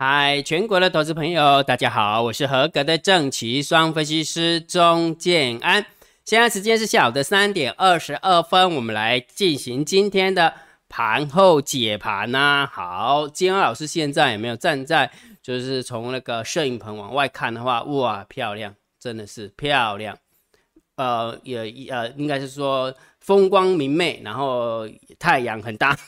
嗨，全国的投资朋友，大家好，我是合格的正奇双分析师钟建安。现在时间是下午的三点二十二分，我们来进行今天的盘后解盘呐。好，建安老师现在有没有站在，就是从那个摄影棚往外看的话，哇，漂亮，真的是漂亮。呃，也呃，应该是说风光明媚，然后太阳很大。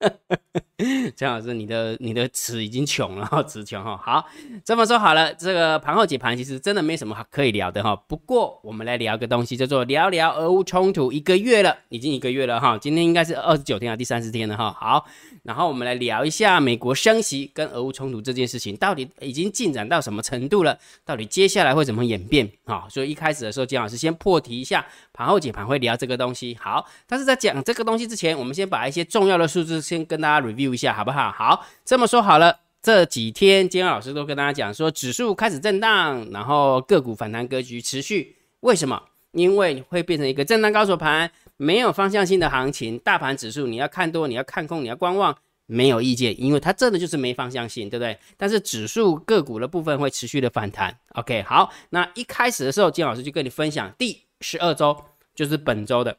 张老师，你的你的词已经穷了哈，词穷哈。好，这么说好了，这个盘后解盘其实真的没什么可以聊的哈。不过我们来聊个东西，叫做聊聊俄乌冲突一个月了，已经一个月了哈。今天应该是二十九天啊，第三十天了哈。好。然后我们来聊一下美国升息跟俄乌冲突这件事情，到底已经进展到什么程度了？到底接下来会怎么演变？好，所以一开始的时候，金老师先破题一下，盘后解盘会聊这个东西。好，但是在讲这个东西之前，我们先把一些重要的数字先跟大家 review 一下，好不好？好，这么说好了，这几天金老师都跟大家讲说，指数开始震荡，然后个股反弹格局持续。为什么？因为会变成一个震荡高手盘。没有方向性的行情，大盘指数你要看多，你要看空，你要观望，没有意见，因为它真的就是没方向性，对不对？但是指数个股的部分会持续的反弹。OK，好，那一开始的时候，金老师就跟你分享第十二周，就是本周的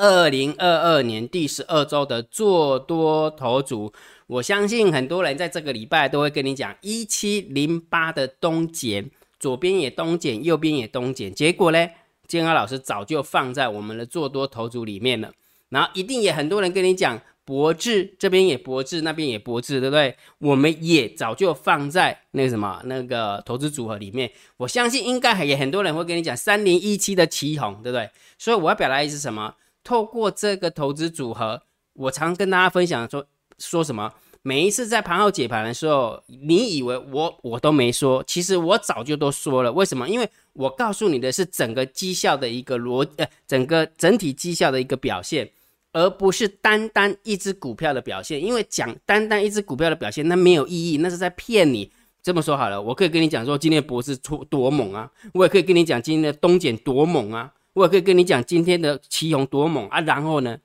二零二二年第十二周的做多头组，我相信很多人在这个礼拜都会跟你讲一七零八的东减，左边也东减，右边也东减，结果呢？建安老师早就放在我们的做多头组里面了，然后一定也很多人跟你讲博智这边也博智，那边也博智，对不对？我们也早就放在那个什么那个投资组合里面。我相信应该也很多人会跟你讲三零一七的旗红，对不对？所以我要表达意思什么？透过这个投资组合，我常跟大家分享说说什么？每一次在盘后解盘的时候，你以为我我都没说，其实我早就都说了。为什么？因为我告诉你的是整个绩效的一个逻呃，整个整体绩效的一个表现，而不是单单一只股票的表现。因为讲单单一只股票的表现，那没有意义，那是在骗你。这么说好了，我可以跟你讲说，今天的博士出多猛啊！我也可以跟你讲今天的东简多猛啊！我也可以跟你讲今天的奇宏多猛啊！然后呢，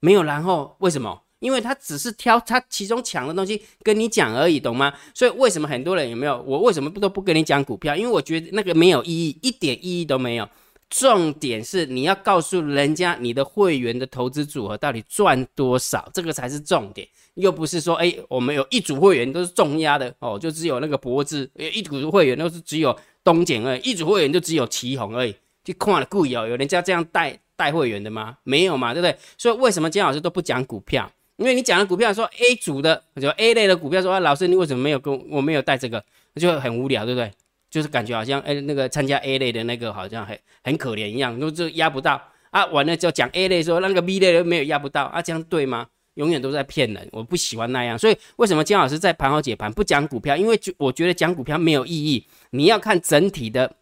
没有然后，为什么？因为他只是挑他其中强的东西跟你讲而已，懂吗？所以为什么很多人有没有我为什么不都不跟你讲股票？因为我觉得那个没有意义，一点意义都没有。重点是你要告诉人家你的会员的投资组合到底赚多少，这个才是重点。又不是说哎，我们有一组会员都是重压的哦，就只有那个脖子；一组会员都是只有东简而已，一组会员就只有旗红而已。就看了故意哦，有人家这样带带会员的吗？没有嘛，对不对？所以为什么金老师都不讲股票？因为你讲的股票说 A 组的，就 A 类的股票说啊，老师你为什么没有跟我没有带这个，就很无聊，对不对？就是感觉好像哎那个参加 A 类的那个好像很很可怜一样，都就压不到啊。完了就讲 A 类说那个 B 类的没有压不到啊，这样对吗？永远都在骗人，我不喜欢那样。所以为什么金老师在盘后解盘不讲股票？因为就我觉得讲股票没有意义，你要看整体的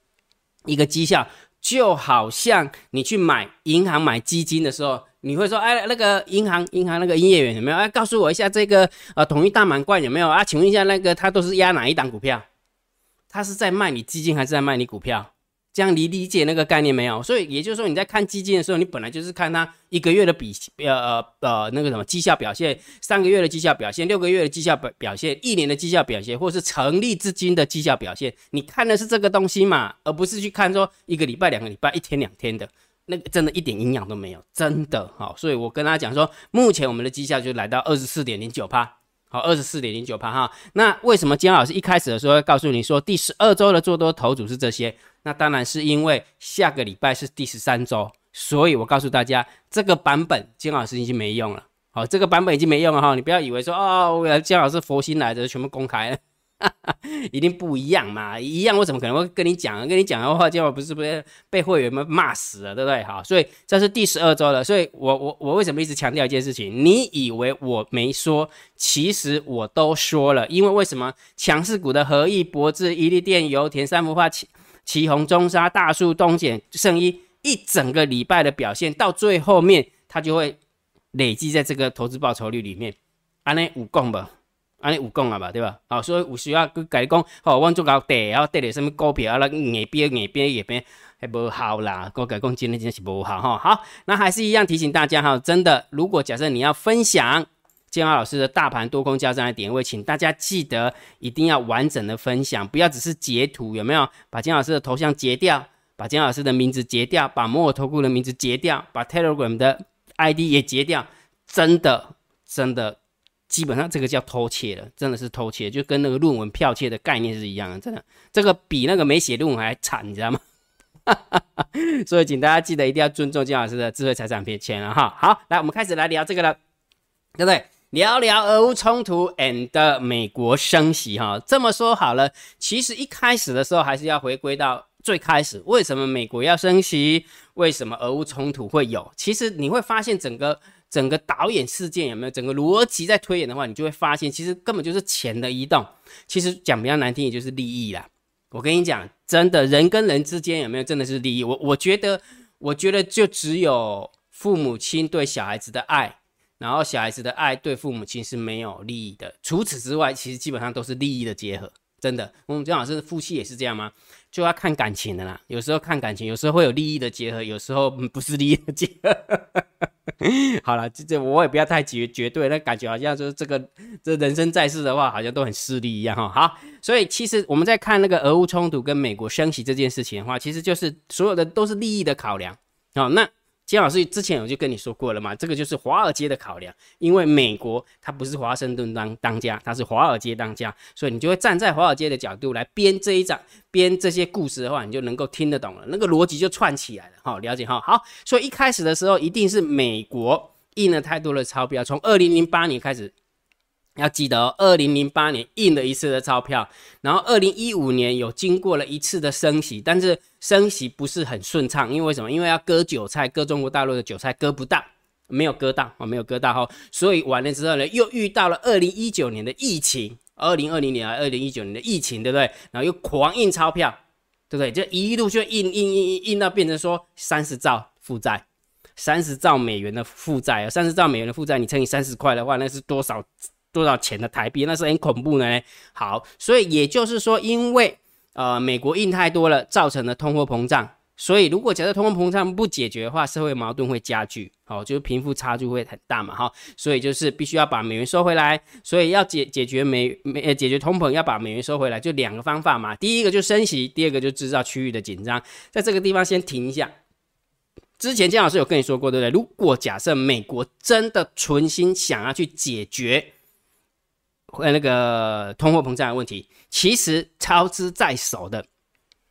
一个绩效，就好像你去买银行买基金的时候。你会说，哎，那个银行银行那个营业员有没有？哎，告诉我一下这个呃统一大满贯有没有啊？请问一下，那个他都是压哪一档股票？他是在卖你基金还是在卖你股票？这样你理解那个概念没有？所以也就是说，你在看基金的时候，你本来就是看它一个月的比呃呃呃那个什么绩效表现，三个月的绩效表现，六个月的绩效表表现，一年的绩效表现，或是成立至今的绩效表现，你看的是这个东西嘛，而不是去看说一个礼拜、两个礼拜、一天两天的。那个真的一点营养都没有，真的好，所以我跟大家讲说，目前我们的绩效就来到二十四点零九帕，好，二十四点零九帕哈。那为什么姜老师一开始的时候告诉你说第十二周的做多头组是这些？那当然是因为下个礼拜是第十三周，所以我告诉大家这个版本金老师已经没用了，好，这个版本已经没用了哈，你不要以为说哦，金老师佛心来的全部公开了。一定不一样嘛，一样我怎么可能会跟你讲？跟你讲的话，结果不是不是被会员们骂死了，对不对？好，所以这是第十二周了。所以我我我为什么一直强调一件事情？你以为我没说，其实我都说了。因为为什么强势股的合意、博智、伊利电、油田、三幅画、旗红、中沙、大树、东简、圣一，一整个礼拜的表现，到最后面它就会累积在这个投资报酬率里面。安内五共吧。安尼有讲啊吧，对吧？好，所以有需要去改讲，好，我做搞跌，然后跌了什么股票啊？那眼边眼边眼边还不好啦，我改讲今天真的是不好哈。好，那还是一样提醒大家哈，真的，如果假设你要分享建豪老师的大盘多空交战的点位，请大家记得一定要完整的分享，不要只是截图，有没有？把建老师的头像截掉，把建老师的名字截掉，把摩尔投顾的名字截掉，把 Telegram 的 ID 也截掉，真的真的，基本上这个叫偷窃了，真的是偷窃，就跟那个论文剽窃的概念是一样的，真的，这个比那个没写论文还惨，你知道吗？所以请大家记得一定要尊重金老师的智慧财产权了哈。好，来我们开始来聊这个了，对不对？聊聊俄乌冲突 and 美国升息哈。这么说好了，其实一开始的时候还是要回归到最开始，为什么美国要升息？为什么俄乌冲突会有？其实你会发现整个整个导演事件有没有整个逻辑在推演的话，你就会发现其实根本就是钱的移动。其实讲比较难听，也就是利益啦。我跟你讲，真的人跟人之间有没有真的是利益？我我觉得，我觉得就只有父母亲对小孩子的爱，然后小孩子的爱对父母亲是没有利益的。除此之外，其实基本上都是利益的结合。真的，我们姜老师夫妻也是这样吗？就要看感情的啦。有时候看感情，有时候会有利益的结合，有时候不是利益的结合。好了，这这我也不要太绝绝对，那感觉好像就是这个这人生在世的话，好像都很势利一样哈。好，所以其实我们在看那个俄乌冲突跟美国升息这件事情的话，其实就是所有的都是利益的考量。好，那。金老师之前我就跟你说过了嘛，这个就是华尔街的考量，因为美国它不是华盛顿当当家，它是华尔街当家，所以你就会站在华尔街的角度来编这一章，编这些故事的话，你就能够听得懂了，那个逻辑就串起来了，哈，了解哈。好，所以一开始的时候一定是美国印了太多的钞票，从二零零八年开始。要记得哦，二零零八年印了一次的钞票，然后二零一五年有经过了一次的升息，但是升息不是很顺畅，因为什么？因为要割韭菜，割中国大陆的韭菜割不到，没有割到啊，没有割到哈，所以完了之后呢，又遇到了二零一九年的疫情，二零二零年啊，二零一九年的疫情，对不对？然后又狂印钞票，对不对？就一路就印印印印印到变成说三十兆负债，三十兆美元的负债啊，三十兆美元的负债，你乘以三十块的话，那是多少？多少钱的台币？那是很恐怖的呢。好，所以也就是说，因为呃美国印太多了，造成了通货膨胀。所以如果假设通货膨胀不解决的话，社会矛盾会加剧，好，就是贫富差距会很大嘛，哈。所以就是必须要把美元收回来。所以要解解决美美解决通膨，要把美元收回来，就两个方法嘛。第一个就升息，第二个就制造区域的紧张。在这个地方先停一下。之前姜老师有跟你说过，对不对？如果假设美国真的存心想要去解决，呃，那个通货膨胀的问题，其实超支在手的，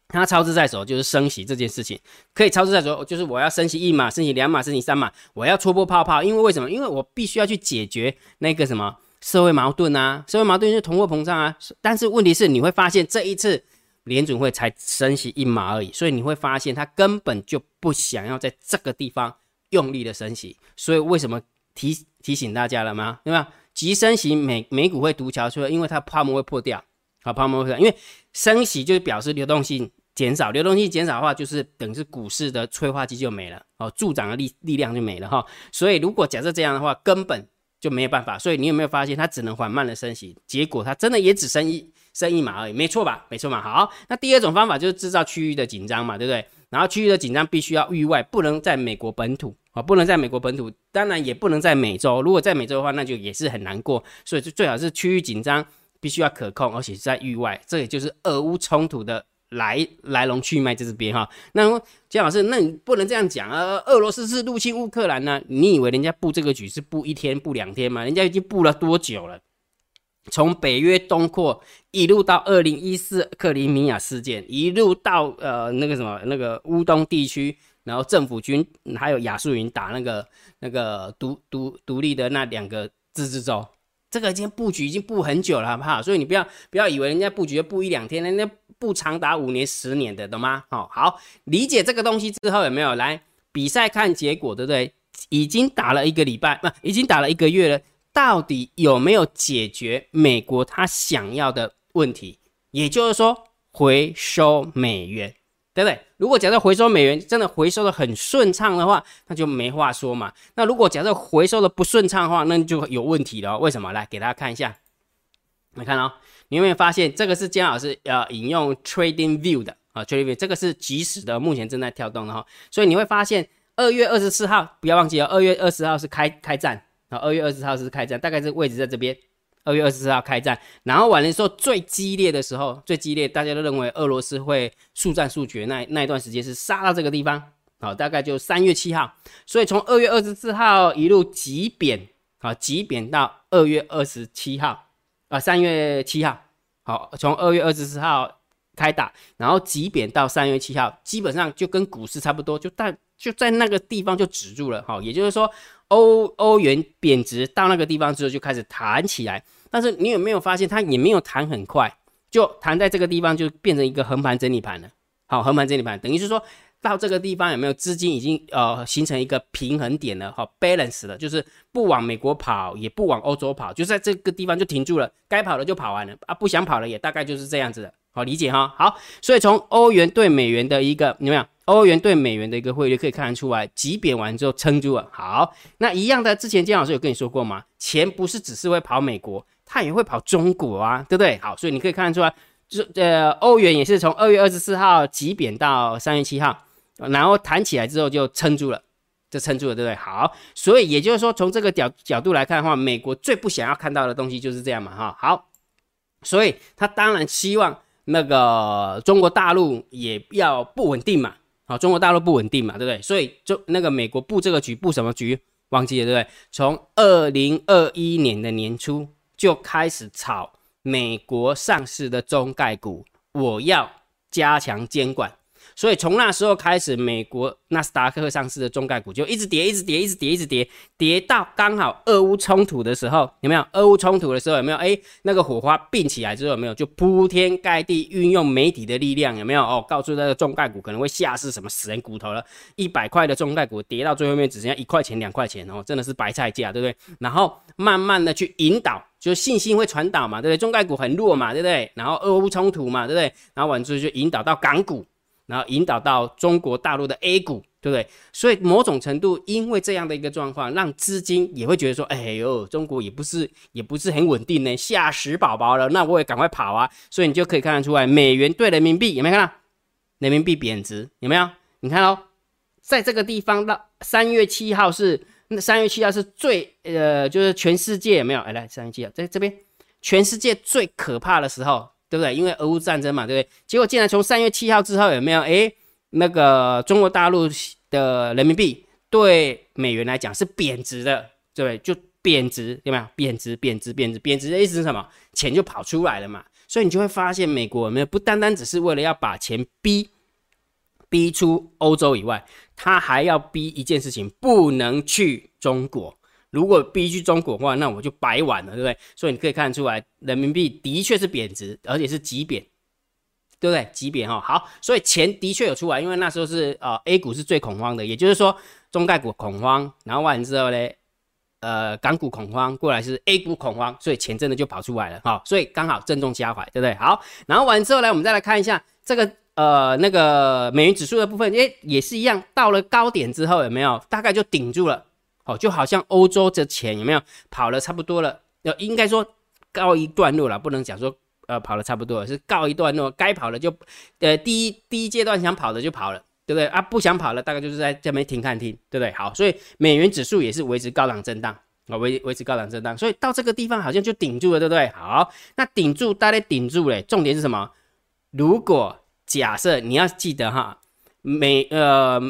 它超支在手就是升息这件事情，可以超支在手，就是我要升息一码，升息两码，升息三码，我要戳破泡泡，因为为什么？因为我必须要去解决那个什么社会矛盾啊，社会矛盾就是通货膨胀啊。但是问题是，你会发现这一次联准会才升息一码而已，所以你会发现他根本就不想要在这个地方用力的升息。所以为什么提提醒大家了吗？对吧？急升息，美美股会独桥出来，因为它泡沫会破掉，好，泡沫会破掉，因为升息就表示流动性减少，流动性减少的话，就是等于是股市的催化剂就没了，哦，助长的力力量就没了哈。所以如果假设这样的话，根本就没有办法。所以你有没有发现，它只能缓慢的升息，结果它真的也只升一升一码而已，没错吧？没错嘛。好，那第二种方法就是制造区域的紧张嘛，对不对？然后区域的紧张必须要域外，不能在美国本土。啊，不能在美国本土，当然也不能在美洲。如果在美洲的话，那就也是很难过。所以就最好是区域紧张，必须要可控，而且是在域外。这也就是俄乌冲突的来来龙去脉在这边哈。那姜老师，那你不能这样讲啊！俄罗斯是入侵乌克兰呢？你以为人家布这个局是布一天、布两天吗？人家已经布了多久了？从北约东扩一路到二零一四克里米亚事件，一路到呃那个什么那个乌东地区。然后政府军还有亚速营打那个那个独独独立的那两个自治州，这个已经布局已经布很久了，好不好？所以你不要不要以为人家布局布一两天，人家布长达五年十年的，懂吗？好，好理解这个东西之后有没有来比赛看结果，对不对？已经打了一个礼拜，不，已经打了一个月了，到底有没有解决美国他想要的问题？也就是说，回收美元。对不对？如果假设回收美元真的回收的很顺畅的话，那就没话说嘛。那如果假设回收的不顺畅的话，那就有问题了。为什么？来给大家看一下。你看哦，你有没有发现这个是姜老师呃引用 Trading View 的啊？Trading View 这个是即时的，目前正在跳动的哈。所以你会发现二月二十四号，不要忘记哦，二月二十号是开开战啊，二月二十号是开战，大概是位置在这边。二月二十四号开战，然后完了时候最激烈的时候，最激烈，大家都认为俄罗斯会速战速决，那那一段时间是杀到这个地方，好，大概就三月七号，所以从二月二十四号一路急贬，好，急贬到二月二十七号，啊，三月七号，好，从二月二十四号开打，然后急贬到三月七号，基本上就跟股市差不多，就但就在那个地方就止住了，好，也就是说。欧欧元贬值到那个地方之后就开始弹起来，但是你有没有发现它也没有弹很快，就弹在这个地方就变成一个横盘整理盘了。好，横盘整理盘等于是说到这个地方有没有资金已经呃形成一个平衡点了，好 balance 了，就是不往美国跑也不往欧洲跑，就在这个地方就停住了，该跑的就跑完了啊，不想跑了也大概就是这样子的，好理解哈。好，所以从欧元对美元的一个有没有？欧元对美元的一个汇率可以看得出来，急贬完之后撑住了。好，那一样的，之前金老师有跟你说过吗？钱不是只是会跑美国，它也会跑中国啊，对不对？好，所以你可以看得出来，就是呃，欧元也是从二月二十四号急贬到三月七号，然后弹起来之后就撑住了，就撑住了，对不对？好，所以也就是说，从这个角角度来看的话，美国最不想要看到的东西就是这样嘛，哈。好，所以他当然希望那个中国大陆也要不稳定嘛。好，中国大陆不稳定嘛，对不对？所以就那个美国布这个局，布什么局？忘记了，对不对？从二零二一年的年初就开始炒美国上市的中概股，我要加强监管。所以从那时候开始，美国纳斯达克上市的中概股就一直跌，一直跌，一直跌，一直跌，跌到刚好俄乌冲突的时候，有没有？俄乌冲突的时候有没有？哎，那个火花并起来之后有没有？就铺天盖地运用媒体的力量，有没有？哦，告诉那个中概股可能会下市什么死人骨头了，一百块的中概股跌到最后面只剩下一块钱、两块钱哦，真的是白菜价，对不对？然后慢慢的去引导，就信心会传导嘛，对不对？中概股很弱嘛，对不对？然后俄乌冲突嘛，对不对？然后完之后就引导到港股。然后引导到中国大陆的 A 股，对不对？所以某种程度，因为这样的一个状况，让资金也会觉得说，哎呦，中国也不是也不是很稳定呢，吓死宝宝了，那我也赶快跑啊！所以你就可以看得出来，美元对人民币有没有看到？人民币贬值有没有？你看哦，在这个地方到三月七号是那三月七号是最呃，就是全世界有没有？哎，来三月七号在这边，全世界最可怕的时候。对不对？因为俄乌战争嘛，对不对？结果竟然从三月七号之后有没有？诶，那个中国大陆的人民币对美元来讲是贬值的，对不对？就贬值，有没有？贬值，贬值，贬值，贬值的意思是什么？钱就跑出来了嘛。所以你就会发现，美国有没有不单单只是为了要把钱逼逼出欧洲以外，他还要逼一件事情，不能去中国。如果逼去中国的话，那我就白玩了，对不对？所以你可以看出来，人民币的确是贬值，而且是急贬，对不对？急贬哈，好，所以钱的确有出来，因为那时候是呃 A 股是最恐慌的，也就是说中概股恐慌，然后完之后呢，呃港股恐慌过来是 A 股恐慌，所以钱真的就跑出来了哈，所以刚好正中下怀，对不对？好，然后完之后呢，我们再来看一下这个呃那个美元指数的部分，诶，也是一样，到了高点之后有没有大概就顶住了。哦，就好像欧洲的钱有没有跑了差不多了？要应该说告一段落了，不能讲说呃跑了差不多了，是告一段落，该跑了就呃第一第一阶段想跑的就跑了，对不对啊？不想跑了，大概就是在这边停看停，对不对？好，所以美元指数也是维持高档震荡啊，维维持高档震荡，所以到这个地方好像就顶住了，对不对？好，那顶住大家顶住嘞，重点是什么？如果假设你要记得哈，美呃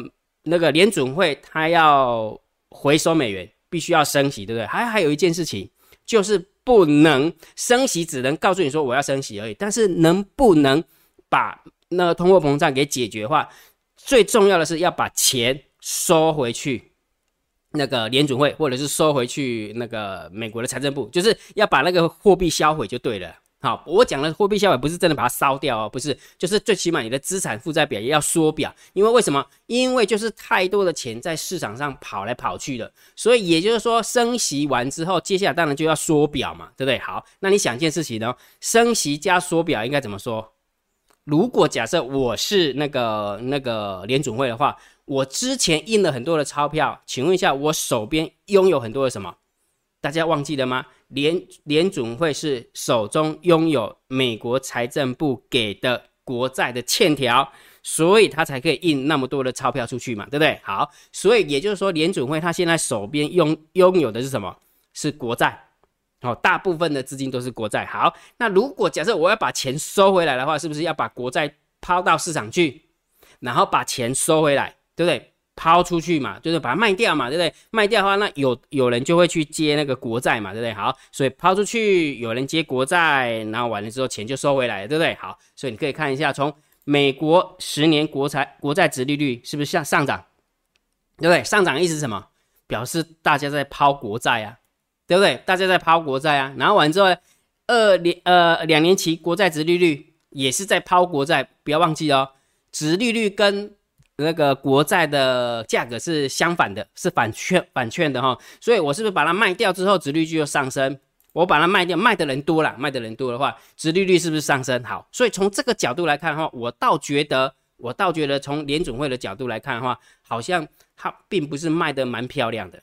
那个联准会它要。回收美元必须要升息，对不对？还还有一件事情，就是不能升息，只能告诉你说我要升息而已。但是能不能把那个通货膨胀给解决的话，最重要的是要把钱收回去，那个联准会或者是收回去那个美国的财政部，就是要把那个货币销毁就对了。好，我讲的货币效应不是真的把它烧掉哦，不是，就是最起码你的资产负债表也要缩表，因为为什么？因为就是太多的钱在市场上跑来跑去的，所以也就是说升息完之后，接下来当然就要缩表嘛，对不对？好，那你想一件事情呢？升息加缩表应该怎么说？如果假设我是那个那个联准会的话，我之前印了很多的钞票，请问一下，我手边拥有很多的什么？大家忘记了吗？联联总会是手中拥有美国财政部给的国债的欠条，所以他才可以印那么多的钞票出去嘛，对不对？好，所以也就是说，联总会他现在手边拥拥有的是什么？是国债，哦，大部分的资金都是国债。好，那如果假设我要把钱收回来的话，是不是要把国债抛到市场去，然后把钱收回来，对不对？抛出去嘛，就是把它卖掉嘛，对不对？卖掉的话，那有有人就会去接那个国债嘛，对不对？好，所以抛出去，有人接国债，然后完了之后钱就收回来了，对不对？好，所以你可以看一下，从美国十年国债国债值利率是不是向上涨？对不对？上涨意思是什么？表示大家在抛国债啊，对不对？大家在抛国债啊，然后完之后，二年呃两年期国债值利率也是在抛国债，不要忘记哦，值利率跟那个国债的价格是相反的，是反券反券的哈，所以我是不是把它卖掉之后，值率就上升？我把它卖掉，卖的人多了，卖的人多的话，值利率是不是上升？好，所以从这个角度来看的话，我倒觉得，我倒觉得从联准会的角度来看的话，好像它并不是卖的蛮漂亮的，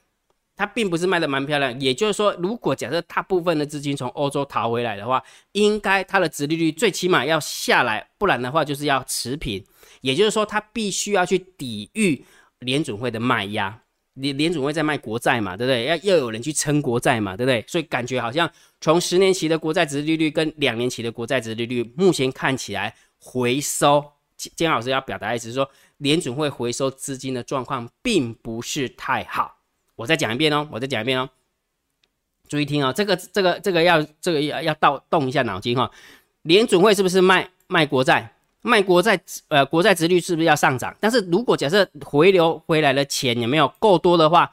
它并不是卖的蛮漂亮。也就是说，如果假设大部分的资金从欧洲逃回来的话，应该它的值利率最起码要下来，不然的话就是要持平。也就是说，它必须要去抵御联准会的卖压，联联准会在卖国债嘛，对不对？要要有人去撑国债嘛，对不对？所以感觉好像从十年期的国债值利率跟两年期的国债值利率，目前看起来回收，姜老师要表达意思是说，联准会回收资金的状况并不是太好。我再讲一遍哦，我再讲一遍哦，注意听哦，这个这个这个要这个要要倒动一下脑筋哈，联准会是不是卖卖国债？卖国债，呃，国债值率是不是要上涨？但是如果假设回流回来的钱有没有够多的话，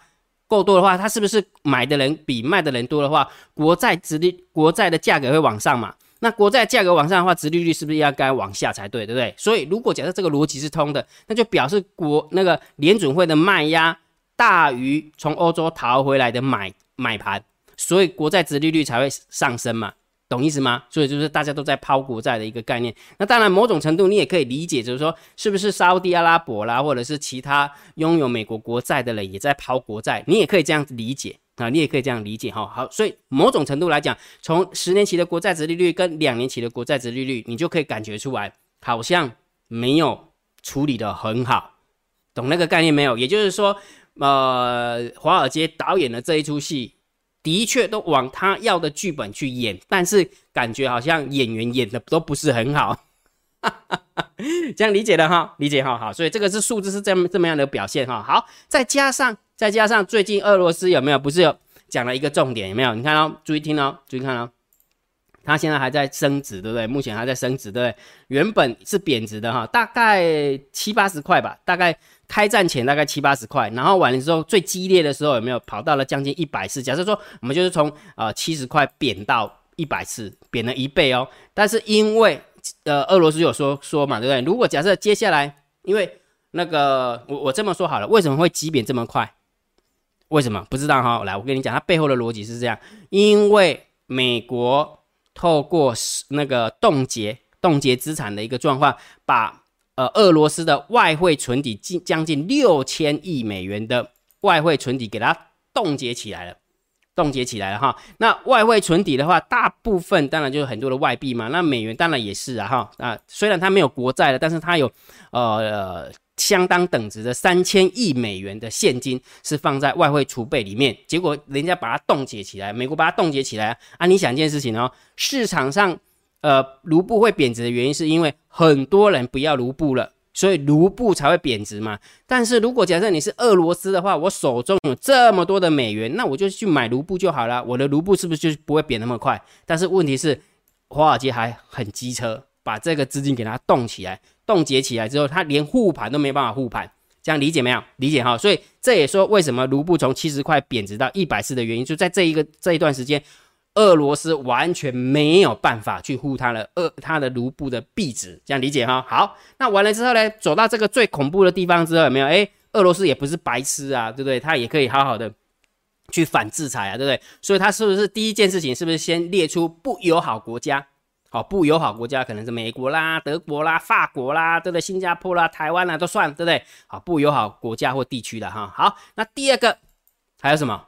够多的话，它是不是买的人比卖的人多的话，国债值率、国债的价格会往上嘛？那国债价格往上的话，值利率是不是要该往下才对，对不对？所以如果假设这个逻辑是通的，那就表示国那个联准会的卖压大于从欧洲逃回来的买买盘，所以国债值利率才会上升嘛。懂意思吗？所以就是大家都在抛国债的一个概念。那当然，某种程度你也可以理解，就是说，是不是沙地阿拉伯啦，或者是其他拥有美国国债的人也在抛国债？你也可以这样理解啊，你也可以这样理解哈。好，所以某种程度来讲，从十年期的国债值利率跟两年期的国债值利率，你就可以感觉出来，好像没有处理的很好。懂那个概念没有？也就是说，呃，华尔街导演的这一出戏。的确都往他要的剧本去演，但是感觉好像演员演的都不是很好，这样理解的哈，理解哈，好，所以这个是数字是这么这么样的表现哈，好，再加上再加上最近俄罗斯有没有不是有讲了一个重点有没有？你看哦，注意听哦，注意看哦，它现在还在升值，对不对？目前还在升值，对不对？原本是贬值的哈，大概七八十块吧，大概。开战前大概七八十块，然后完了之后最激烈的时候有没有跑到了将近一百次？假设说我们就是从呃七十块贬到一百次，贬了一倍哦。但是因为呃俄罗斯有说说嘛，对不对？如果假设接下来因为那个我我这么说好了，为什么会急贬这么快？为什么不知道哈？来，我跟你讲，它背后的逻辑是这样：因为美国透过那个冻结冻结资产的一个状况，把呃，俄罗斯的外汇存底近将近六千亿美元的外汇存底给它冻结起来了，冻结起来了哈。那外汇存底的话，大部分当然就是很多的外币嘛。那美元当然也是啊哈啊，虽然它没有国债了，但是它有呃相当等值的三千亿美元的现金是放在外汇储备里面。结果人家把它冻结起来，美国把它冻结起来啊。你想一件事情哦，市场上。呃，卢布会贬值的原因是因为很多人不要卢布了，所以卢布才会贬值嘛。但是如果假设你是俄罗斯的话，我手中有这么多的美元，那我就去买卢布就好了，我的卢布是不是就不会贬那么快？但是问题是，华尔街还很机车，把这个资金给它冻起来，冻结起来之后，它连护盘都没办法护盘，这样理解没有？理解哈。所以这也说为什么卢布从七十块贬值到一百四的原因，就在这一个这一段时间。俄罗斯完全没有办法去护它的俄它的卢布的币值，这样理解哈？好，那完了之后呢，走到这个最恐怖的地方之后，有没有？诶，俄罗斯也不是白痴啊，对不对？他也可以好好的去反制裁啊，对不对？所以他是不是第一件事情，是不是先列出不友好国家？好，不友好国家可能是美国啦、德国啦、法国啦，对不对？新加坡啦、台湾啦都算，对不对？好，不友好国家或地区的哈。好，那第二个还有什么？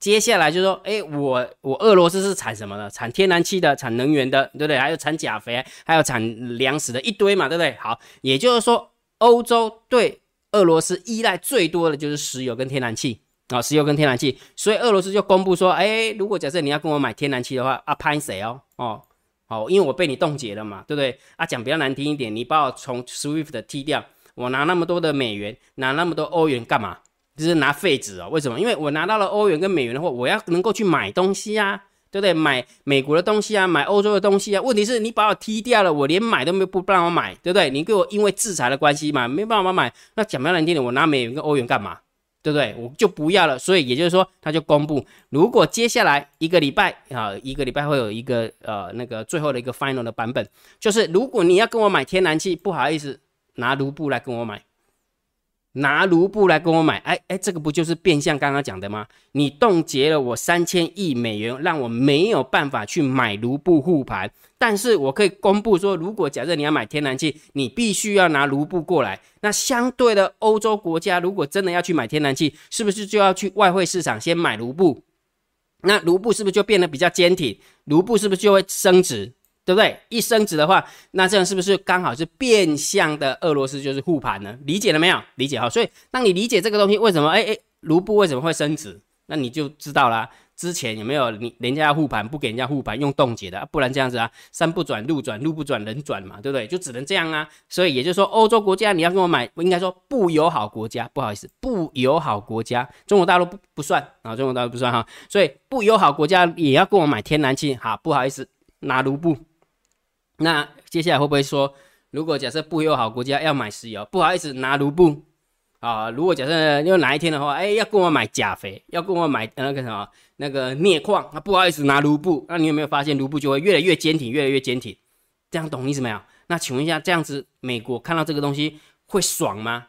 接下来就说，哎，我我俄罗斯是产什么的？产天然气的，产能源的，对不对？还有产钾肥，还有产粮食的一堆嘛，对不对？好，也就是说，欧洲对俄罗斯依赖最多的就是石油跟天然气，啊，石油跟天然气，所以俄罗斯就公布说，哎，如果假设你要跟我买天然气的话，啊，拍谁哦？哦，好，因为我被你冻结了嘛，对不对？啊，讲比较难听一点，你把我从 SWIFT 踢掉，我拿那么多的美元，拿那么多欧元干嘛？就是拿废纸哦。为什么？因为我拿到了欧元跟美元的话，我要能够去买东西啊，对不对？买美国的东西啊，买欧洲的东西啊。问题是你把我踢掉了，我连买都没不不让我买，对不对？你给我因为制裁的关系嘛，没办法买。那讲比较难听点，我拿美元跟欧元干嘛？对不对？我就不要了。所以也就是说，他就公布，如果接下来一个礼拜啊，一个礼拜会有一个呃那个最后的一个 final 的版本，就是如果你要跟我买天然气，不好意思，拿卢布来跟我买。拿卢布来跟我买，哎哎，这个不就是变相刚刚讲的吗？你冻结了我三千亿美元，让我没有办法去买卢布护盘。但是我可以公布说，如果假设你要买天然气，你必须要拿卢布过来。那相对的，欧洲国家如果真的要去买天然气，是不是就要去外汇市场先买卢布？那卢布是不是就变得比较坚挺？卢布是不是就会升值？对不对？一升值的话，那这样是不是刚好是变相的俄罗斯就是护盘呢？理解了没有？理解哈。所以当你理解这个东西为什么，哎哎，卢布为什么会升值，那你就知道啦。之前有没有你人家要护盘，不给人家护盘，用冻结的，不然这样子啊，山不转路转，路不转人转嘛，对不对？就只能这样啊。所以也就是说，欧洲国家你要跟我买，应该说不友好国家，不好意思，不友好国家，中国大陆不不算啊，中国大陆不算哈。所以不友好国家也要跟我买天然气，好，不好意思，拿卢布。那接下来会不会说，如果假设不友好国家要买石油，不好意思拿卢布啊？如果假设又哪一天的话，哎，要跟我买钾肥，要跟我买那个什么那个镍矿，那不好意思拿卢布。那你有没有发现卢布就会越来越坚挺，越来越坚挺？这样懂意思没有？那请问一下，这样子美国看到这个东西会爽吗？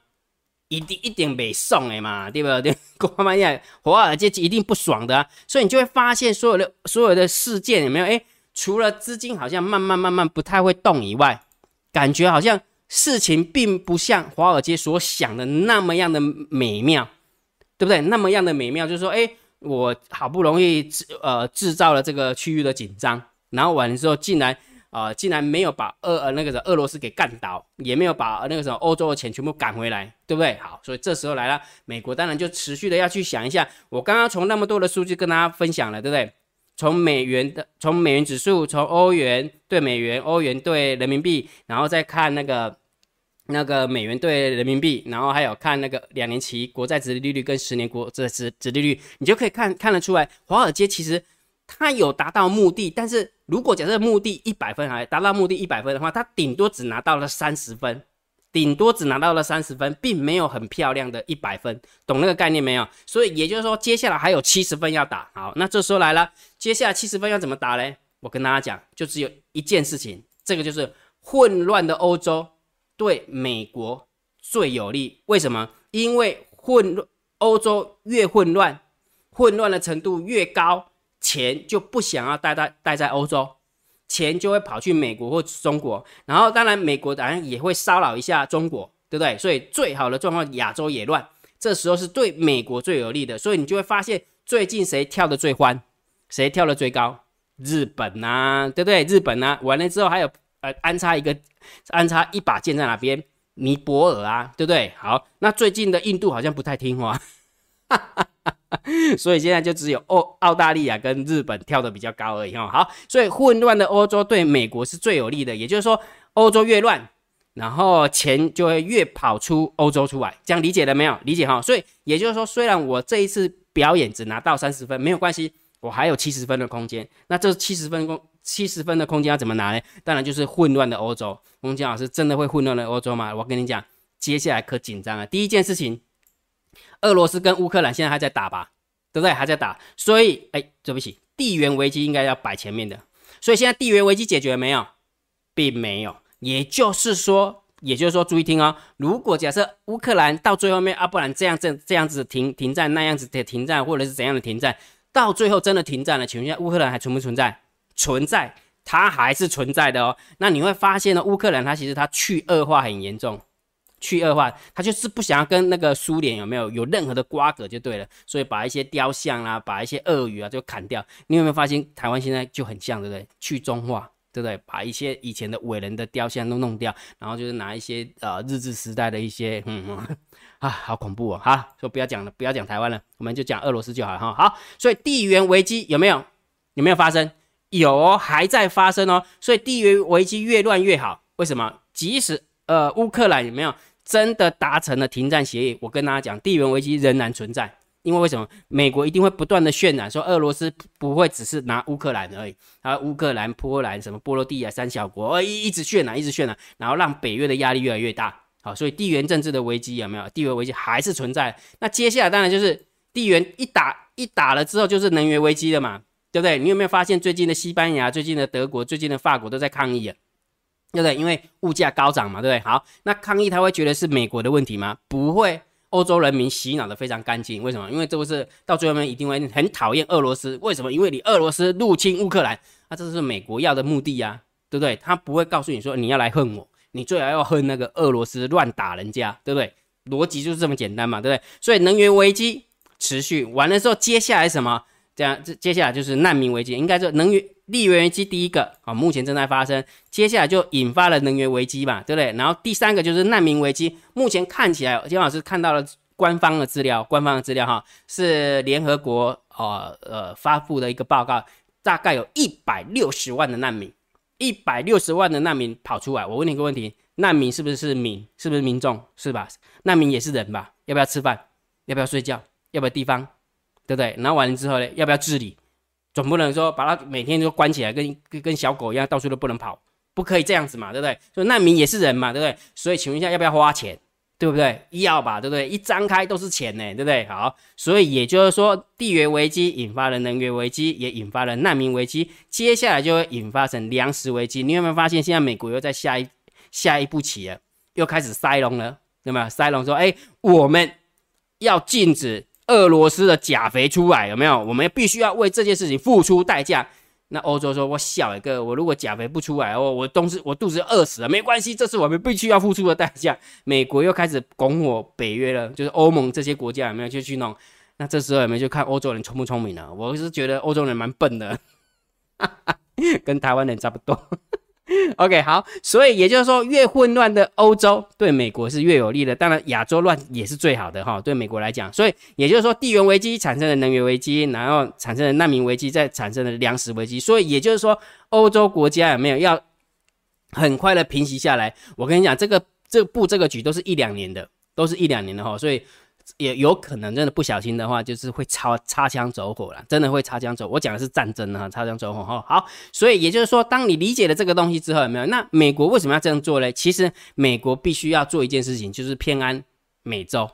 一定一点没送的嘛，对不对？国妈呀，华尔街一定不爽的啊！所以你就会发现所有的所有的事件有没有？哎。除了资金好像慢慢慢慢不太会动以外，感觉好像事情并不像华尔街所想的那么样的美妙，对不对？那么样的美妙，就是说，哎，我好不容易制呃制造了这个区域的紧张，然后完了之后，竟然啊竟然没有把俄呃那个什么俄罗斯给干倒，也没有把那个什么欧洲的钱全部赶回来，对不对？好，所以这时候来了，美国当然就持续的要去想一下，我刚刚从那么多的数据跟大家分享了，对不对？从美元的，从美元指数，从欧元对美元，欧元对人民币，然后再看那个那个美元对人民币，然后还有看那个两年期国债殖利率跟十年国债殖殖利率，你就可以看看得出来，华尔街其实它有达到目的，但是如果假设目的一百分，还达到目的一百分的话，它顶多只拿到了三十分。顶多只拿到了三十分，并没有很漂亮的一百分，懂那个概念没有？所以也就是说，接下来还有七十分要打。好，那这时候来了，接下来七十分要怎么打嘞？我跟大家讲，就只有一件事情，这个就是混乱的欧洲对美国最有利。为什么？因为混乱，欧洲越混乱，混乱的程度越高，钱就不想要待在待在欧洲。钱就会跑去美国或中国，然后当然美国当然也会骚扰一下中国，对不对？所以最好的状况，亚洲也乱，这时候是对美国最有利的。所以你就会发现，最近谁跳的最欢，谁跳的最高？日本呐，对不对？日本呐，完了之后还有呃安插一个安插一把剑在哪边？尼泊尔啊，对不对？好，那最近的印度好像不太听话。所以现在就只有澳澳大利亚跟日本跳的比较高而已哈。好，所以混乱的欧洲对美国是最有利的，也就是说，欧洲越乱，然后钱就会越跑出欧洲出来，这样理解了没有？理解哈。所以也就是说，虽然我这一次表演只拿到三十分，没有关系，我还有七十分的空间。那这七十分空七十分的空间要怎么拿呢？当然就是混乱的欧洲。洪江老师真的会混乱的欧洲吗？我跟你讲，接下来可紧张了。第一件事情。俄罗斯跟乌克兰现在还在打吧，对不对？还在打，所以哎，对不起，地缘危机应该要摆前面的。所以现在地缘危机解决了没有？并没有。也就是说，也就是说，注意听哦。如果假设乌克兰到最后面啊，不然这样这这样子停停战，那样子的停战，或者是怎样的停战，到最后真的停战了，请问一下，乌克兰还存不存在？存在，它还是存在的哦。那你会发现呢，乌克兰它其实它去恶化很严重。去恶化，他就是不想要跟那个苏联有没有有任何的瓜葛就对了，所以把一些雕像啊，把一些鳄鱼啊就砍掉。你有没有发现台湾现在就很像，对不对？去中化，对不对？把一些以前的伟人的雕像都弄掉，然后就是拿一些呃日治时代的一些，嗯嗯啊，好恐怖哦！好，说不要讲了，不要讲台湾了，我们就讲俄罗斯就好了哈。好，所以地缘危机有没有？有没有发生？有，还在发生哦。所以地缘危机越乱越好，为什么？即使呃乌克兰有没有真的达成了停战协议，我跟大家讲，地缘危机仍然存在。因为为什么美国一定会不断的渲染说俄罗斯不会只是拿乌克兰而已，啊，乌克兰、波兰、什么波罗的海三小国，一一直渲染，一直渲染，然后让北约的压力越来越大。好，所以地缘政治的危机有没有？地缘危机还是存在。那接下来当然就是地缘一打一打了之后，就是能源危机了嘛，对不对？你有没有发现最近的西班牙、最近的德国、最近的法国都在抗议啊？对不对？因为物价高涨嘛，对不对？好，那抗议他会觉得是美国的问题吗？不会。欧洲人民洗脑的非常干净，为什么？因为这不是到最后面一定会很讨厌俄罗斯，为什么？因为你俄罗斯入侵乌克兰，那这是美国要的目的呀，对不对？他不会告诉你说你要来恨我，你最好要恨那个俄罗斯乱打人家，对不对？逻辑就是这么简单嘛，对不对？所以能源危机持续完了之后，接下来什么？这样，这接下来就是难民危机，应该说能源。利源危机第一个啊，目前正在发生，接下来就引发了能源危机嘛，对不对？然后第三个就是难民危机，目前看起来，金老师看到了官方的资料，官方的资料哈，是联合国呃呃发布的一个报告，大概有一百六十万的难民，一百六十万的难民跑出来。我问你一个问题，难民是不是民？是不是民众？是吧？难民也是人吧？要不要吃饭？要不要睡觉？要不要地方？对不对？然后完了之后呢，要不要治理？总不能说把它每天都关起来，跟跟小狗一样，到处都不能跑，不可以这样子嘛，对不对？所以难民也是人嘛，对不对？所以请问一下，要不要花钱？对不对？要吧，对不对？一张开都是钱呢，对不对？好，所以也就是说，地缘危机引发了能源危机，也引发了难民危机，接下来就会引发成粮食危机。你有没有发现，现在美国又在下一下一步棋了，又开始塞隆了，对吗？塞隆说，哎，我们要禁止。俄罗斯的钾肥出来有没有？我们必须要为这件事情付出代价。那欧洲说：“我小一个，我如果钾肥不出来哦，我冬是我肚子饿死了，没关系，这是我们必须要付出的代价。”美国又开始拱我北约了，就是欧盟这些国家有没有就去弄？那这时候有没有就看欧洲人聪不聪明了？我是觉得欧洲人蛮笨的，跟台湾人差不多。OK，好，所以也就是说，越混乱的欧洲对美国是越有利的。当然，亚洲乱也是最好的哈，对美国来讲。所以也就是说，地缘危机产生的能源危机，然后产生的难民危机，再产生的粮食危机。所以也就是说，欧洲国家有没有要很快的平息下来？我跟你讲，这个这步这个局都是一两年的，都是一两年的哈，所以。也有可能真的不小心的话，就是会擦擦枪走火了，真的会擦枪走。我讲的是战争啊，擦枪走火哈。好，所以也就是说，当你理解了这个东西之后，有没有？那美国为什么要这样做呢？其实美国必须要做一件事情，就是偏安美洲，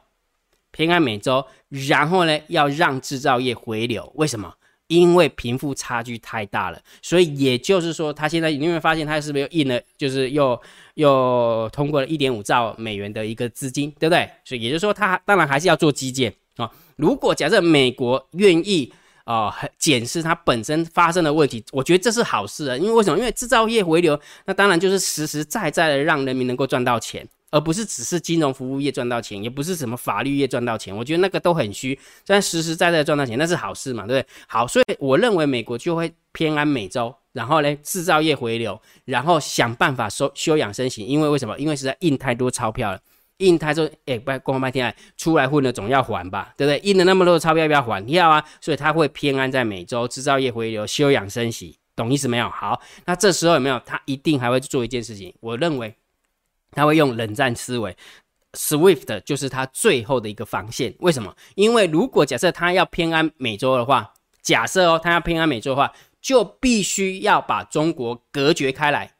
偏安美洲，然后呢，要让制造业回流。为什么？因为贫富差距太大了，所以也就是说，他现在你有没有发现，他是不是又印了，就是又又通过了一点五兆美元的一个资金，对不对？所以也就是说，他当然还是要做基建啊。如果假设美国愿意啊检视它本身发生的问题，我觉得这是好事啊。因为为什么？因为制造业回流，那当然就是实实在在的让人民能够赚到钱。而不是只是金融服务业赚到钱，也不是什么法律业赚到钱，我觉得那个都很虚。但实实在在赚到钱，那是好事嘛，对不对？好，所以我认为美国就会偏安美洲，然后呢，制造业回流，然后想办法收休养生息。因为为什么？因为实在印太多钞票了，印太多，哎，不光半天出来混的，总要还吧，对不对？印了那么多钞票，要不要还？要啊，所以他会偏安在美洲，制造业回流，休养生息，懂意思没有？好，那这时候有没有？他一定还会做一件事情，我认为。他会用冷战思维，SWIFT 就是他最后的一个防线。为什么？因为如果假设他要偏安美洲的话，假设哦，他要偏安美洲的话，就必须要把中国隔绝开来。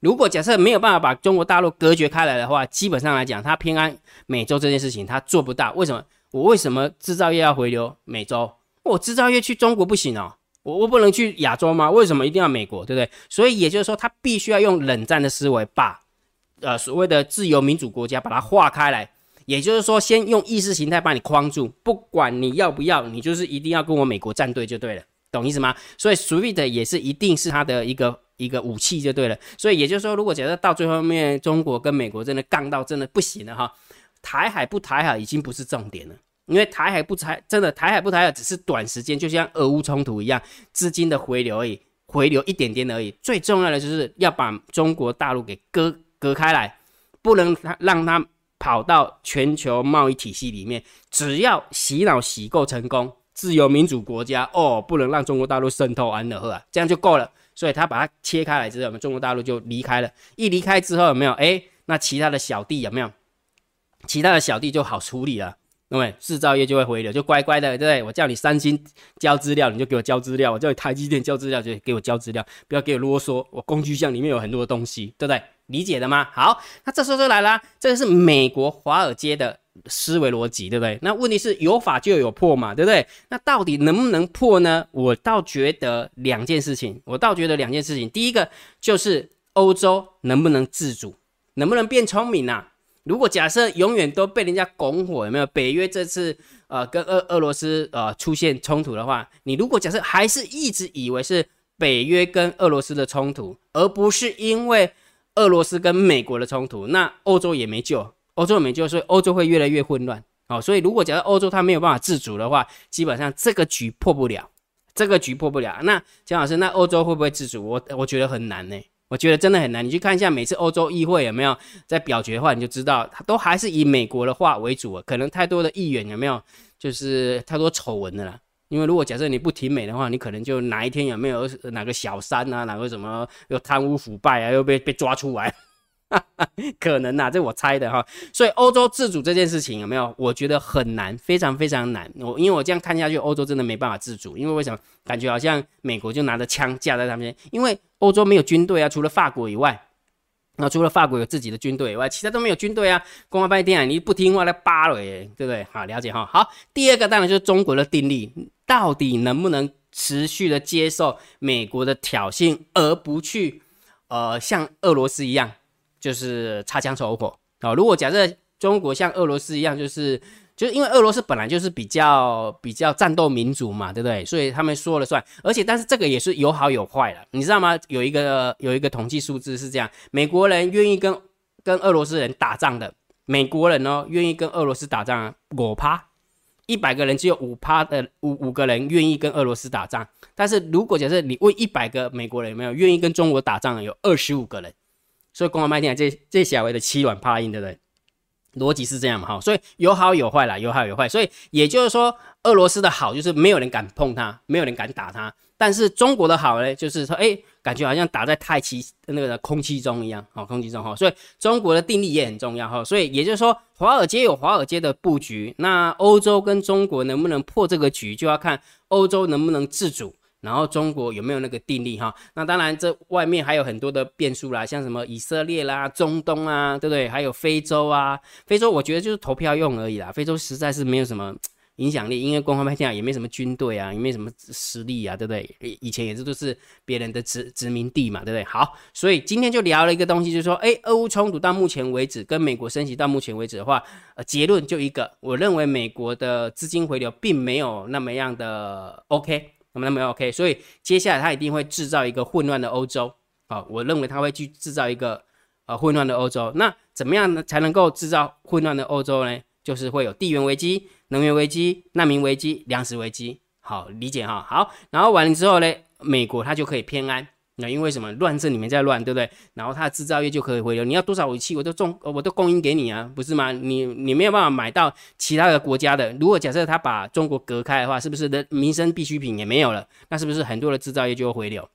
如果假设没有办法把中国大陆隔绝开来的话，基本上来讲，他偏安美洲这件事情他做不到。为什么？我为什么制造业要回流美洲？我制造业去中国不行哦，我我不能去亚洲吗？为什么一定要美国？对不对？所以也就是说，他必须要用冷战的思维把。呃，所谓的自由民主国家把它划开来，也就是说，先用意识形态把你框住，不管你要不要，你就是一定要跟我美国站队就对了，懂意思吗？所以 SWIFT 也是一定是他的一个一个武器就对了。所以也就是说，如果假设到最后面中国跟美国真的杠到真的不行了哈，台海不台海已经不是重点了，因为台海不台真的台海不台海只是短时间，就像俄乌冲突一样，资金的回流而已。回流一点点而已。最重要的就是要把中国大陆给割隔开来，不能让他跑到全球贸易体系里面。只要洗脑洗够成功，自由民主国家哦，不能让中国大陆渗透安乐呵啊，这样就够了。所以他把它切开来之后，我们中国大陆就离开了。一离开之后，有没有？哎，那其他的小弟有没有？其他的小弟就好处理了。因为制造业就会回流，就乖乖的，对不对？我叫你三星交资料，你就给我交资料；我叫你台积电交资料，就给我交资料，不要给我啰嗦。我工具箱里面有很多的东西，对不对？理解的吗？好，那这时候就来了，这个是美国华尔街的思维逻辑，对不对？那问题是有法就有破嘛，对不对？那到底能不能破呢？我倒觉得两件事情，我倒觉得两件事情。第一个就是欧洲能不能自主，能不能变聪明啊？如果假设永远都被人家拱火，有没有？北约这次呃跟俄俄罗斯呃出现冲突的话，你如果假设还是一直以为是北约跟俄罗斯的冲突，而不是因为俄罗斯跟美国的冲突，那欧洲也没救，欧洲也没救，所以欧洲会越来越混乱。好，所以如果假设欧洲它没有办法自主的话，基本上这个局破不了，这个局破不了。那江老师，那欧洲会不会自主？我我觉得很难呢。我觉得真的很难，你去看一下每次欧洲议会有没有在表决的话，你就知道他都还是以美国的话为主，可能太多的议员有没有就是太多丑闻的啦。因为如果假设你不挺美的话，你可能就哪一天有没有哪个小三啊，哪个什么又贪污腐败啊，又被被抓出来。可能呐，这我猜的哈。所以欧洲自主这件事情有没有？我觉得很难，非常非常难。我因为我这样看下去，欧洲真的没办法自主。因为为什么？感觉好像美国就拿着枪架在他们，因为欧洲没有军队啊，除了法国以外，那除了法国有自己的军队以外，其他都没有军队啊。公安半天啊，你不听话来扒了耶，对不对？好，了解哈。好，第二个当然就是中国的定力，到底能不能持续的接受美国的挑衅，而不去呃像俄罗斯一样。就是擦枪走火啊！如果假设中国像俄罗斯一样，就是就是因为俄罗斯本来就是比较比较战斗民族嘛，对不对？所以他们说了算。而且，但是这个也是有好有坏的，你知道吗？有一个有一个统计数字是这样：美国人愿意跟跟俄罗斯人打仗的，美国人哦愿意跟俄罗斯打仗五趴，一百个人只有五趴的五五个人愿意跟俄罗斯打仗。但是如果假设你问一百个美国人有没有愿意跟中国打仗的，有二十五个人。所以公安麦田这这小微的欺软怕硬，对不对？逻辑是这样嘛？哈，所以有好有坏啦，有好有坏。所以也就是说，俄罗斯的好就是没有人敢碰它，没有人敢打它。但是中国的好呢，就是说，哎，感觉好像打在太气那个空气中一样，哦，空气中哈。所以中国的定力也很重要哈。所以也就是说，华尔街有华尔街的布局，那欧洲跟中国能不能破这个局，就要看欧洲能不能自主。然后中国有没有那个定力哈？那当然，这外面还有很多的变数啦，像什么以色列啦、中东啊，对不对？还有非洲啊，非洲我觉得就是投票用而已啦。非洲实在是没有什么 影响力，因为光华派天啊也没什么军队啊，也没什么实力啊，对不对？以前也是都是别人的殖殖民地嘛，对不对？好，所以今天就聊了一个东西，就是说，哎，俄乌冲突到目前为止跟美国升级到目前为止的话，呃，结论就一个，我认为美国的资金回流并没有那么样的 OK。那么那么 OK，所以接下来他一定会制造一个混乱的欧洲啊！我认为他会去制造一个呃混乱的欧洲。那怎么样呢才能够制造混乱的欧洲呢？就是会有地缘危机、能源危机、难民危机、粮食危机。好理解哈。好，然后完了之后呢，美国它就可以偏安。那因为什么乱政里面在乱，对不对？然后它的制造业就可以回流。你要多少武器，我都供，我都供应给你啊，不是吗？你你没有办法买到其他的国家的。如果假设他把中国隔开的话，是不是的民生必需品也没有了？那是不是很多的制造业就会回流？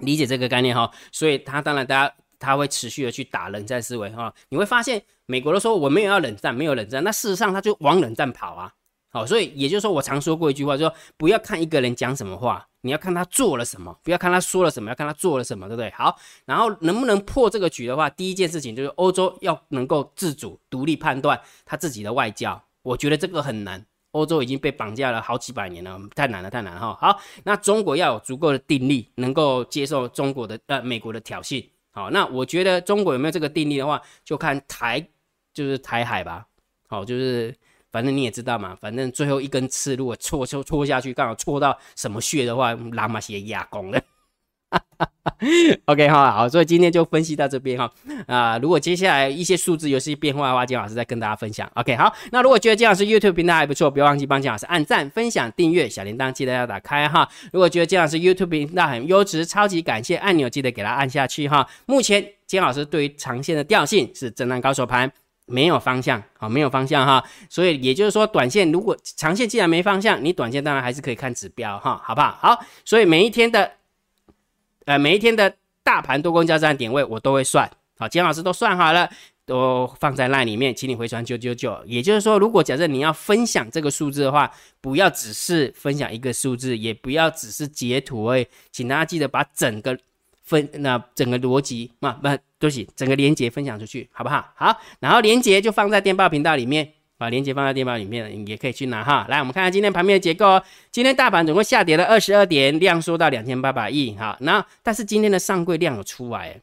理解这个概念哈。所以他当然大家他会持续的去打冷战思维哈。你会发现美国都说我没有要冷战，没有冷战，那事实上他就往冷战跑啊。好，所以也就是说，我常说过一句话，就说不要看一个人讲什么话。你要看他做了什么，不要看他说了什么，要看他做了什么，对不对？好，然后能不能破这个局的话，第一件事情就是欧洲要能够自主、独立判断他自己的外交。我觉得这个很难，欧洲已经被绑架了好几百年了，太难了，太难了哈。好，那中国要有足够的定力，能够接受中国的呃美国的挑衅。好，那我觉得中国有没有这个定力的话，就看台就是台海吧。好，就是。反正你也知道嘛，反正最后一根刺如果戳戳戳下去，刚好戳到什么穴的话，拉马血压弓了。OK 哈，好，所以今天就分析到这边哈。啊，如果接下来一些数字有些变化的话，金老师再跟大家分享。OK，好，那如果觉得金老师 YouTube 频道还不错，不要忘记帮金老师按赞、分享、订阅，小铃铛记得要打开哈。如果觉得金老师 YouTube 频道很优质，超级感谢按钮记得给它按下去哈。目前金老师对于长线的调性是震荡高手盘，没有方向，好，没有方向哈。所以也就是说，短线如果长线既然没方向，你短线当然还是可以看指标哈，好不好？好，所以每一天的。呃，每一天的大盘多空交战点位我都会算，好，姜老师都算好了，都放在那里面，请你回传九九九。也就是说，如果假设你要分享这个数字的话，不要只是分享一个数字，也不要只是截图哎，请大家记得把整个分那整个逻辑嘛，不，对不起，整个连接分享出去，好不好？好，然后连接就放在电报频道里面。把链接放在电报里面，你也可以去拿哈。来，我们看看今天盘面的结构哦。今天大盘总共下跌了二十二点，量缩到两千八百亿。哈，那但是今天的上柜量有出来，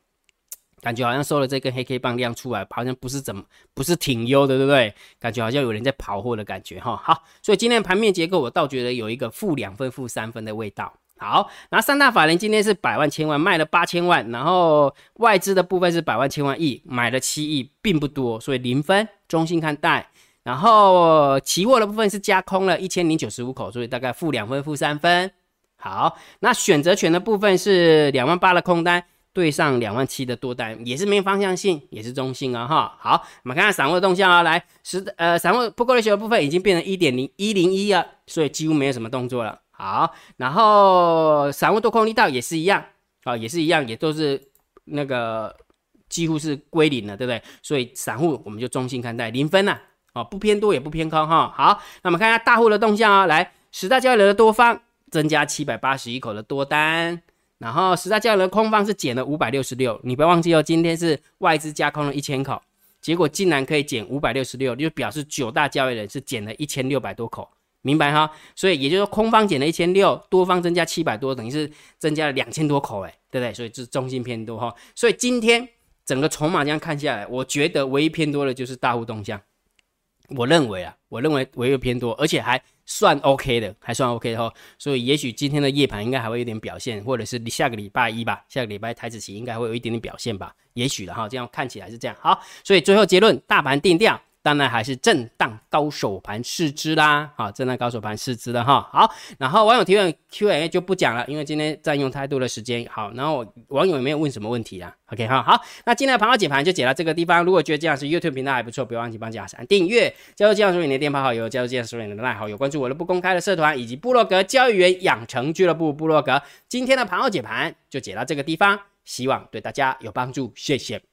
感觉好像收了这根黑 K 棒量出来，好像不是怎么不是挺优的，对不对？感觉好像有人在跑货的感觉哈。好，所以今天盘面结构我倒觉得有一个负两分、负三分的味道。好，那三大法人今天是百万千万卖了八千万，然后外资的部分是百万千万亿买了七亿，并不多，所以零分，中性看待。然后期货的部分是加空了一千零九十五口，所以大概负两分、负三分。好，那选择权的部分是两万八的空单对上两万七的多单，也是没有方向性，也是中性啊哈。好，我们看看散户的动向啊，来十呃散户不够的球的部分已经变成一点零一零一了，所以几乎没有什么动作了。好，然后散户多空力道也是一样啊，也是一样，也都是那个几乎是归零了，对不对？所以散户我们就中性看待，零分呐。哦，不偏多也不偏空哈。好，那我们看一下大户的动向啊。来，十大交易的多方增加七百八十一口的多单，然后十大交易的空方是减了五百六十六。你不要忘记哦，今天是外资加空了一千口，结果竟然可以减五百六十六，就表示九大交易人是减了一千六百多口，明白哈？所以也就是说，空方减了一千六，多方增加七百多，等于是增加了两千多口，哎，对不对？所以是中性偏多哈。所以今天整个筹码这样看下来，我觉得唯一偏多的就是大户动向。我认为啊，我认为唯有偏多，而且还算 OK 的，还算 OK 的哈。所以也许今天的夜盘应该还会有点表现，或者是下个礼拜一吧，下个礼拜台子期应该会有一点点表现吧，也许的哈。这样看起来是这样。好，所以最后结论，大盘定调。当然还是震荡高手盘试之啦，好，震荡高手盘试之的哈。好，然后网友提问 Q&A 就不讲了，因为今天占用太多的时间。好，然后网友也没有问什么问题啊。OK 哈，好，那今天的盘后解盘就解到这个地方。如果觉得这样是 YouTube 频道还不错，不要忘记帮老师按订阅，加入这样说你的电报好友，加入这样说你的赖好友，关注我的不公开的社团以及部落格交易员养成俱乐部部落格。今天的盘后解盘就解到这个地方，希望对大家有帮助，谢谢。